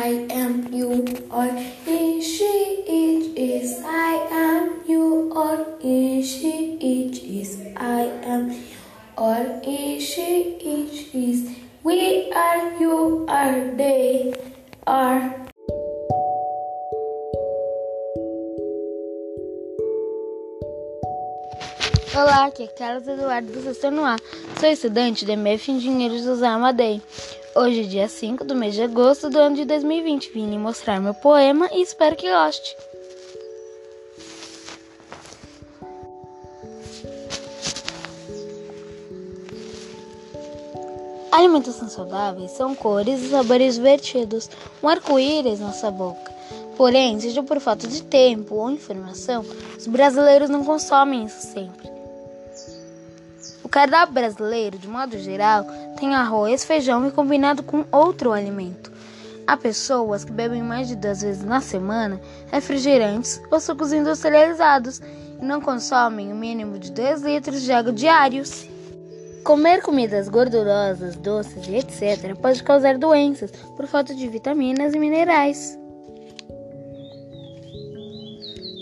I am, you are, he, she, it is, I am, you are, he, she, it is, I am, you or he, she, it is, we are, you are, they are. Olá, aqui é Carlos Eduardo do Sexto no. Sou estudante de MF Engenheiro José Amadei. Hoje, dia 5 do mês de agosto do ano de 2020, vim lhe mostrar meu poema e espero que goste. Alimentação saudável são cores e sabores divertidos, um arco-íris na sua boca. Porém, seja por falta de tempo ou informação, os brasileiros não consomem isso sempre. O cardápio brasileiro, de modo geral, tem arroz, feijão e combinado com outro alimento. Há pessoas que bebem mais de duas vezes na semana refrigerantes ou sucos industrializados e não consomem o mínimo de 2 litros de água diários. Comer comidas gordurosas, doces e etc. pode causar doenças por falta de vitaminas e minerais.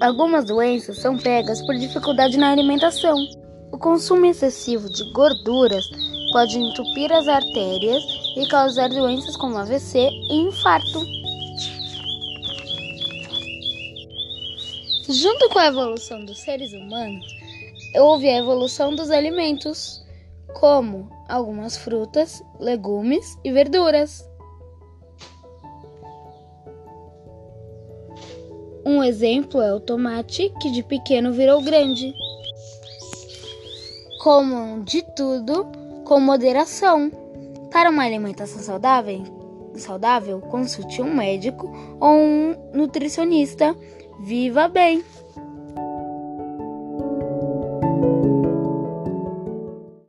Algumas doenças são pegas por dificuldade na alimentação. O consumo excessivo de gorduras pode entupir as artérias e causar doenças como AVC e infarto. Junto com a evolução dos seres humanos, houve a evolução dos alimentos, como algumas frutas, legumes e verduras. Um exemplo é o tomate, que de pequeno virou grande. Comam de tudo com moderação. Para uma alimentação saudável, saudável, consulte um médico ou um nutricionista. Viva bem!